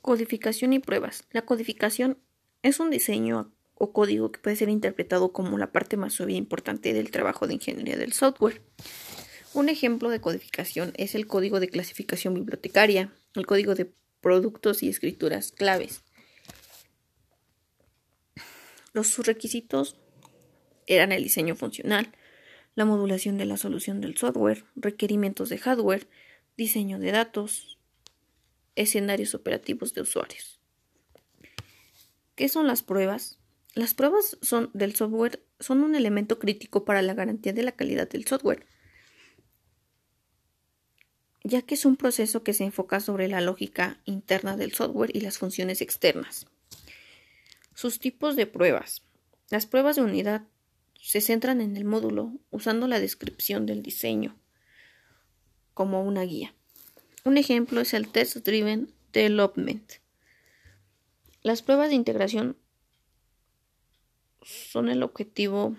Codificación y pruebas. La codificación es un diseño o código que puede ser interpretado como la parte más suave e importante del trabajo de ingeniería del software. Un ejemplo de codificación es el código de clasificación bibliotecaria, el código de productos y escrituras claves. Los requisitos eran el diseño funcional, la modulación de la solución del software, requerimientos de hardware, diseño de datos, escenarios operativos de usuarios. ¿Qué son las pruebas? Las pruebas son del software son un elemento crítico para la garantía de la calidad del software, ya que es un proceso que se enfoca sobre la lógica interna del software y las funciones externas. Sus tipos de pruebas. Las pruebas de unidad se centran en el módulo usando la descripción del diseño como una guía. Un ejemplo es el Test Driven Development. Las pruebas de integración son el objetivo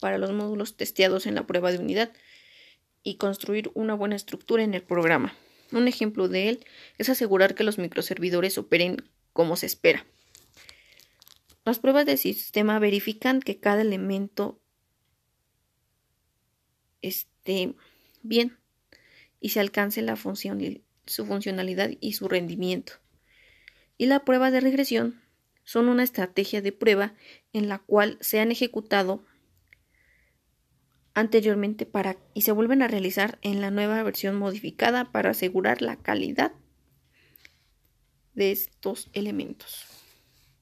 para los módulos testeados en la prueba de unidad y construir una buena estructura en el programa. Un ejemplo de él es asegurar que los microservidores operen como se espera. Las pruebas de sistema verifican que cada elemento esté bien y se alcance la función, su funcionalidad y su rendimiento. Y la prueba de regresión son una estrategia de prueba en la cual se han ejecutado anteriormente para y se vuelven a realizar en la nueva versión modificada para asegurar la calidad de estos elementos.